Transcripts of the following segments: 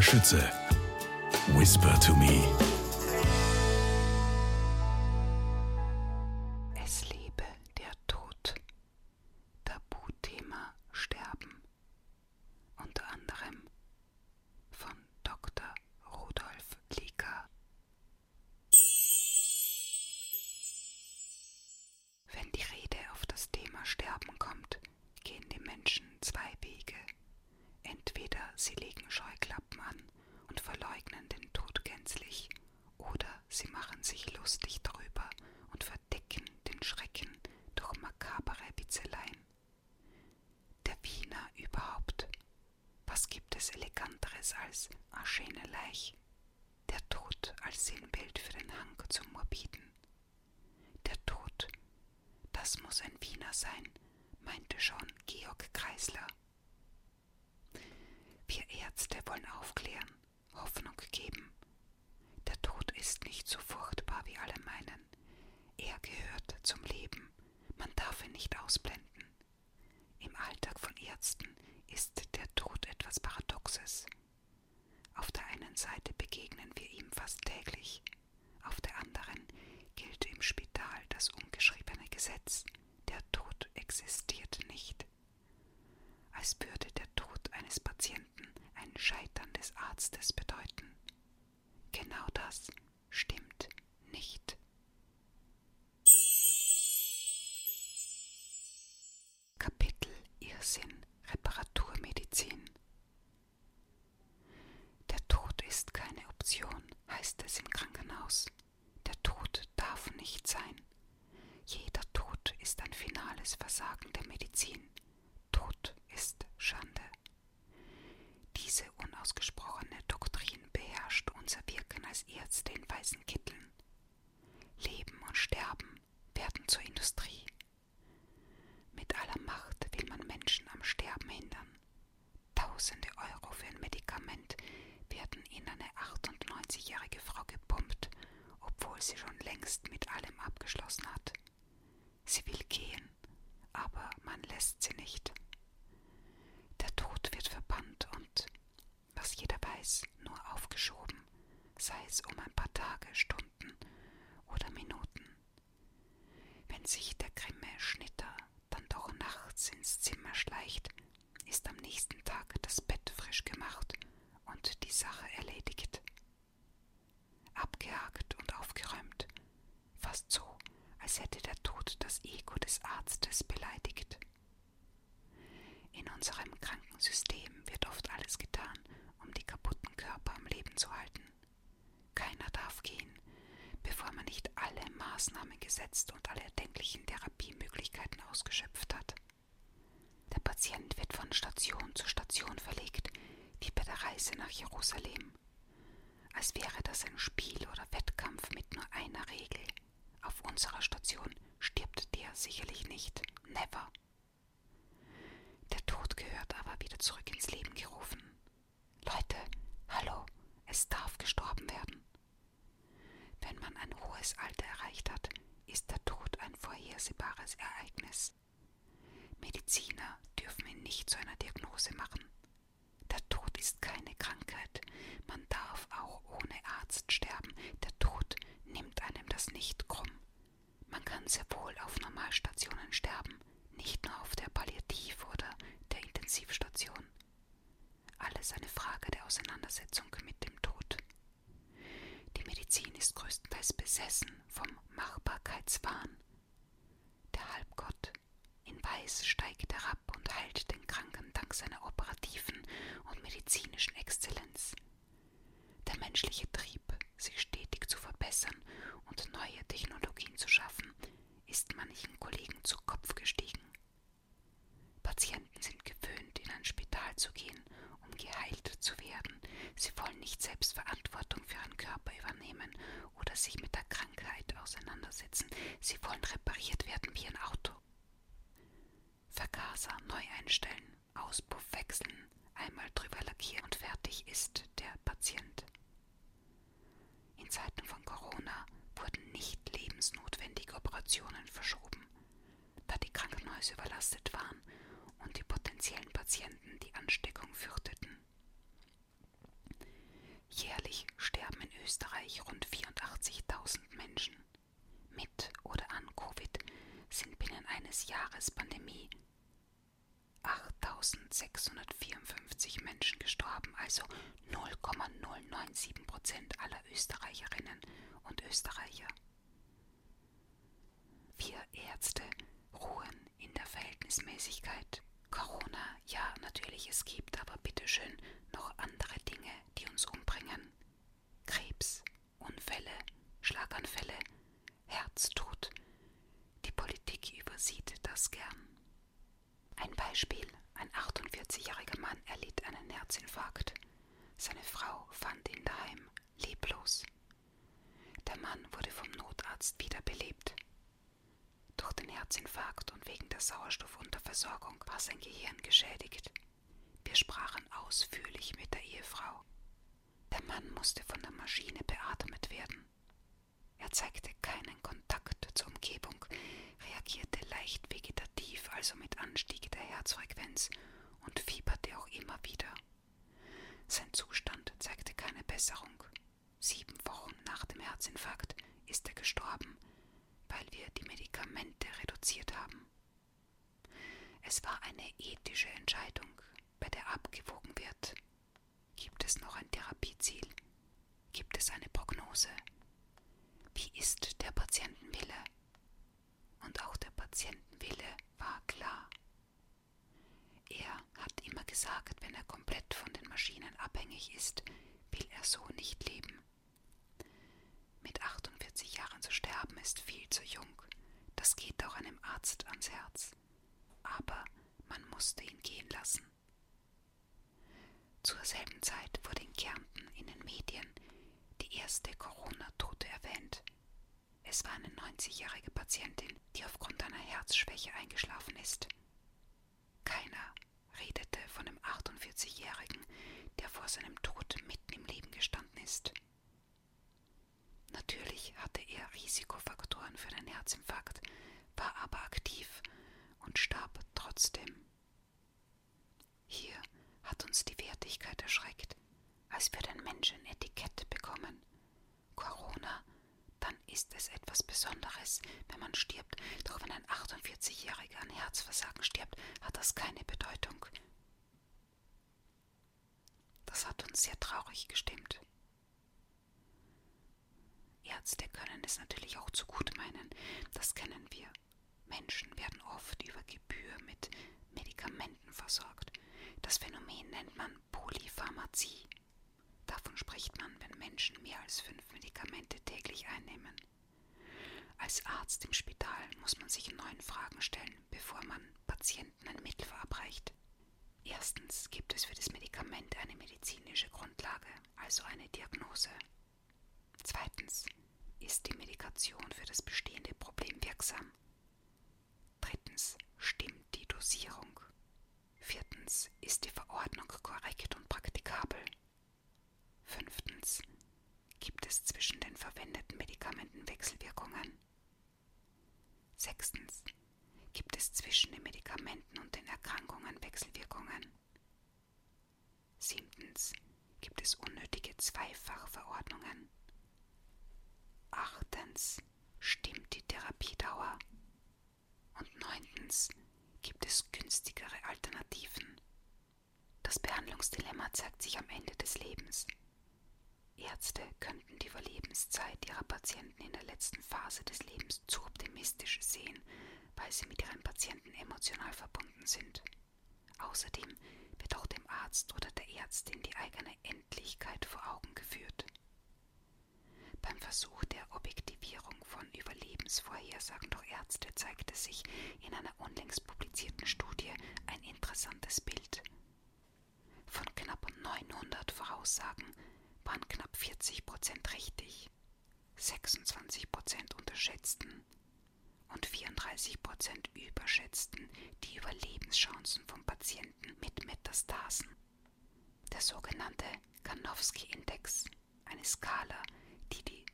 Schütze. Whisper to me. Sie legen Scheuklappen an und verleugnen den Tod gänzlich, oder sie machen sich lustig darüber und verdecken den Schrecken durch makabere Witzeleien. Der Wiener überhaupt. Was gibt es eleganteres als Aschene Leich? Der Tod als Sinnbild für den Hang zum Morbiden. Der Tod, das muss ein Wiener sein, meinte schon Georg Kreisler. Wir Ärzte wollen aufklären, Hoffnung geben. Der Tod ist nicht so furchtbar, wie alle meinen. Er gehört zum Leben. Man darf ihn nicht ausblenden. Im Alltag von Ärzten ist der Tod etwas Paradoxes. Auf der einen Seite begegnen wir ihm fast täglich, auf der anderen gilt im Spital das ungeschriebene Gesetz, der Tod existiert nicht. Als würde der Tod eines Patienten ein Scheitern des Arztes bedeuten. Genau das stimmt nicht. Kapitel Irrsinn Reparaturmedizin Der Tod ist keine Option, heißt es im Krankenhaus. Der Tod darf nicht sein. Jeder Tod ist ein finales Versagen der Medizin. Ist Schande. Diese unausgesprochene Doktrin beherrscht unser Wirken als Ärzte in weißen Kitteln. Leben und Sterben werden zur Industrie. Mit aller Macht will man Menschen am Sterben hindern. Tausende Euro für ein Medikament werden in eine 98-jährige Frau gepumpt, obwohl sie schon längst mit allem abgeschlossen hat. Sie will gehen, aber man lässt sie nicht. Der Tod wird verbannt und, was jeder weiß, nur aufgeschoben, sei es um ein paar Tage, Stunden oder Minuten. Wenn sich der grimme Schnitter dann doch nachts ins Zimmer schleicht, ist am nächsten Tag das Bett frisch gemacht und die Sache erledigt. Abgehakt und aufgeräumt, fast so, hätte der Tod das Ego des Arztes beleidigt. In unserem Krankensystem wird oft alles getan, um die kaputten Körper am Leben zu halten. Keiner darf gehen, bevor man nicht alle Maßnahmen gesetzt und alle erdenklichen Therapiemöglichkeiten ausgeschöpft hat. Der Patient wird von Station zu Station verlegt, wie bei der Reise nach Jerusalem. Als wäre das ein Spiel oder Wettkampf mit nur einer Regel. Auf unserer Station stirbt der sicherlich nicht. Never. Der Tod gehört aber wieder zurück ins Leben gerufen. Leute, hallo, es darf gestorben werden. Wenn man ein hohes Alter erreicht hat, ist der Tod ein vorhersehbares Ereignis. Mediziner dürfen ihn nicht zu einer Diagnose machen. Ist keine Krankheit. Man darf auch ohne Arzt sterben. Der Tod nimmt einem das nicht krumm. Man kann sehr wohl auf Normalstationen sterben, nicht nur auf der Palliativ- oder der Intensivstation. Alles eine Frage der Auseinandersetzung mit dem Tod. Die Medizin ist größtenteils besessen vom Machbarkeitswahn. Der Halbgott Weiß steigt herab und heilt den Kranken dank seiner operativen und medizinischen Exzellenz. Der menschliche Trieb, sich stetig zu verbessern und neue Technologien zu schaffen, ist manchen Kollegen zu Kopf gestiegen. Patienten sind gewöhnt, in ein Spital zu gehen, um geheilt zu werden. Sie wollen nicht selbst Verantwortung für ihren Körper übernehmen oder sich mit der Krankheit auseinandersetzen. Sie wollen repariert werden wie ein Auto. Vergaser neu einstellen, Auspuff wechseln, einmal drüber lackieren und fertig ist der Patient. In Zeiten von Corona wurden nicht lebensnotwendige Operationen verschoben, da die Krankenhäuser überlastet waren und die potenziellen Patienten die Ansteckung fürchteten. Jährlich sterben in Österreich rund 84.000 Menschen. Mit oder an Covid sind binnen eines Jahres Pandemie 8.654 Menschen gestorben, also 0,097 Prozent aller Österreicherinnen und Österreicher. Wir Ärzte ruhen in der Verhältnismäßigkeit. Corona, ja, natürlich, es gibt aber bitteschön noch andere Dinge, die uns umbringen. Krebs, Unfälle, Schlaganfälle, Herztod. Die Politik übersieht das gern. Ein Beispiel. Ein 48-jähriger Mann erlitt einen Herzinfarkt. Seine Frau fand ihn daheim, leblos. Der Mann wurde vom Notarzt wiederbelebt. Durch den Herzinfarkt und wegen der Sauerstoffunterversorgung war sein Gehirn geschädigt. Wir sprachen ausführlich mit der Ehefrau. Der Mann musste von der Maschine beatmet werden. Er zeigte keinen Kontakt zur Umgebung, reagierte leicht vegetativ, also mit Anstieg der Herzfrequenz, und fieberte auch immer wieder. Sein Zustand zeigte keine Besserung. Sieben Wochen nach dem Herzinfarkt ist er gestorben, weil wir die Medikamente reduziert haben. Es war eine ethische Entscheidung, bei der abgewogen wird. Gibt es noch ein Therapieziel? Gibt es eine Prognose? Wie ist der Patientenwille? Und auch der Patientenwille war klar. Er hat immer gesagt, wenn er komplett von den Maschinen abhängig ist, will er so nicht leben. Mit 48 Jahren zu sterben ist viel zu jung. Das geht auch einem Arzt ans Herz. Aber man musste ihn gehen lassen. Zur selben Zeit wurde in Kärnten in den Medien die erste Corona-Tote erwähnt. Es war eine 90-jährige Patientin, die aufgrund einer Herzschwäche eingeschlafen ist. Keiner redete von dem 48-Jährigen, der vor seinem Tod mitten im Leben gestanden ist. Natürlich hatte er Risikofaktoren für einen Herzinfarkt, war aber aktiv und starb trotzdem. Hier hat uns die Wertigkeit erschreckt, als wir den Menschen Etikett bekommen. Corona, dann ist es etwas Besonderes, wenn man stirbt, doch wenn ein 48-Jähriger an Herzversagen stirbt, hat das keine Bedeutung. Das hat uns sehr traurig gestimmt. Ärzte können es natürlich auch zu gut meinen, das kennen wir. Menschen werden oft über Gebühr mit Medikamenten versorgt. Das Phänomen nennt man Polypharmazie. Davon spricht man, wenn Menschen mehr als fünf Medikamente täglich einnehmen. Als Arzt im Spital muss man sich neun Fragen stellen, bevor man Patienten ein Mittel verabreicht. Erstens gibt es für das Medikament eine medizinische Grundlage, also eine Diagnose. Zweitens ist die Medikation für das bestehende Problem wirksam. Drittens stimmt die Dosierung. Viertens ist die Verordnung korrekt und praktikabel. Fünftens gibt es zwischen den verwendeten Medikamenten Wechselwirkungen. Sechstens gibt es zwischen den Medikamenten und den Erkrankungen Wechselwirkungen. Siebtens gibt es unnötige Zweifachverordnungen. Achtens stimmt die Therapiedauer. Neuntens gibt es günstigere Alternativen. Das Behandlungsdilemma zeigt sich am Ende des Lebens. Ärzte könnten die Überlebenszeit ihrer Patienten in der letzten Phase des Lebens zu optimistisch sehen, weil sie mit ihren Patienten emotional verbunden sind. Außerdem wird auch dem Arzt oder der Ärztin die eigene Endlichkeit vor Augen geführt. Beim Versuch der Objektivierung von Überlebensvorhersagen durch Ärzte zeigte sich in einer unlängst publizierten Studie ein interessantes Bild. Von knapp 900 Voraussagen waren knapp 40 Prozent richtig, 26 Prozent unterschätzten und 34 Prozent überschätzten die Überlebenschancen von Patienten mit Metastasen. Der sogenannte Karnowski-Index, eine Skala, die die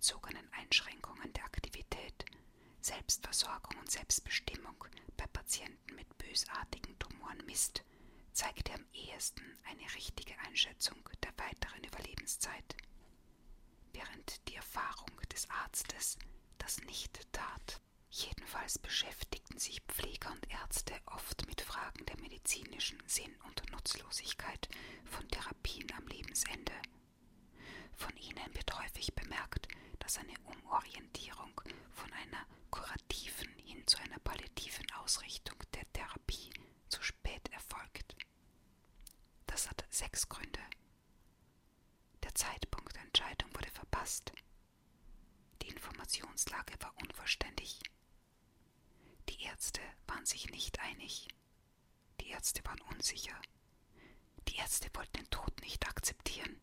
bezogenen Einschränkungen der Aktivität, Selbstversorgung und Selbstbestimmung bei Patienten mit bösartigen Tumoren misst, zeigte am ehesten eine richtige Einschätzung der weiteren Überlebenszeit, während die Erfahrung des Arztes das nicht tat. Jedenfalls beschäftigten sich Pfleger und Ärzte oft mit Fragen der medizinischen Sinn und Nutzlosigkeit von Therapien am Lebensende. Von ihnen wird häufig bemerkt, seine Umorientierung von einer kurativen hin zu einer palliativen Ausrichtung der Therapie zu spät erfolgt. Das hat sechs Gründe. Der Zeitpunkt der Entscheidung wurde verpasst. Die Informationslage war unvollständig. Die Ärzte waren sich nicht einig. Die Ärzte waren unsicher. Die Ärzte wollten den Tod nicht akzeptieren.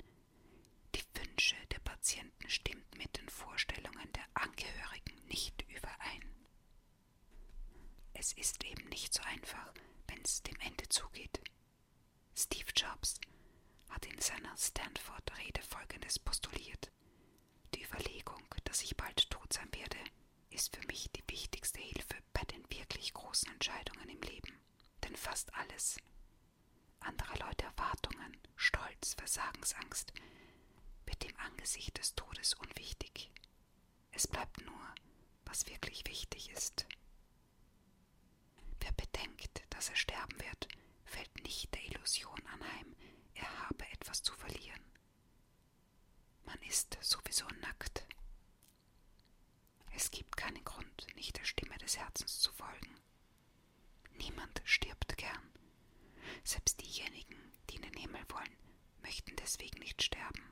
Die Wünsche der Patienten stimmten mit den Vorstellungen der Angehörigen nicht überein. Es ist eben nicht so einfach, wenn es dem Ende zugeht. Steve Jobs hat in seiner Stanford-Rede Folgendes postuliert. Die Überlegung, dass ich bald tot sein werde, ist für mich die wichtigste Hilfe bei den wirklich großen Entscheidungen im Leben. Denn fast alles, andere Leute Erwartungen, Stolz, Versagensangst, wird im Angesicht des Todes unwichtig. Es bleibt nur, was wirklich wichtig ist. Wer bedenkt, dass er sterben wird, fällt nicht der Illusion anheim, er habe etwas zu verlieren. Man ist sowieso nackt. Es gibt keinen Grund, nicht der Stimme des Herzens zu folgen. Niemand stirbt gern. Selbst diejenigen, die in den Himmel wollen, möchten deswegen nicht sterben.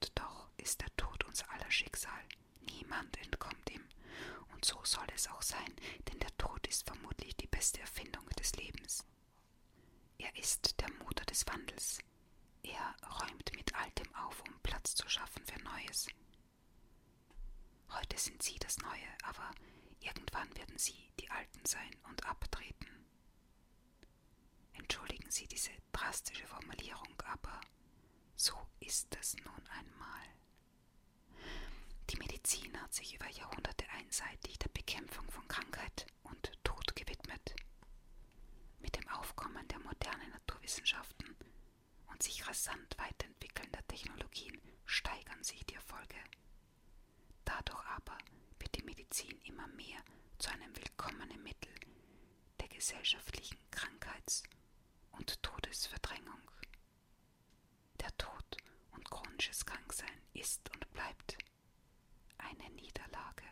Und doch ist der Tod unser aller Schicksal. Niemand entkommt ihm. Und so soll es auch sein, denn der Tod ist vermutlich die beste Erfindung des Lebens. Er ist der Motor des Wandels. Er räumt mit Altem auf, um Platz zu schaffen für Neues. Heute sind Sie das Neue, aber irgendwann werden Sie die Alten sein und abtreten. Entschuldigen Sie diese drastische Formulierung, aber so ist es nun einmal. Die Medizin hat sich über Jahrhunderte einseitig der Bekämpfung von Krankheit und Tod gewidmet. Mit dem Aufkommen der modernen Naturwissenschaften und sich rasant weiterentwickelnder Technologien steigern sich die Erfolge. Dadurch aber wird die Medizin immer mehr zu einem willkommenen Mittel der gesellschaftlichen Krankheits- und Todesverdrängung. Der Tod und chronisches Kranksein ist und bleibt eine Niederlage.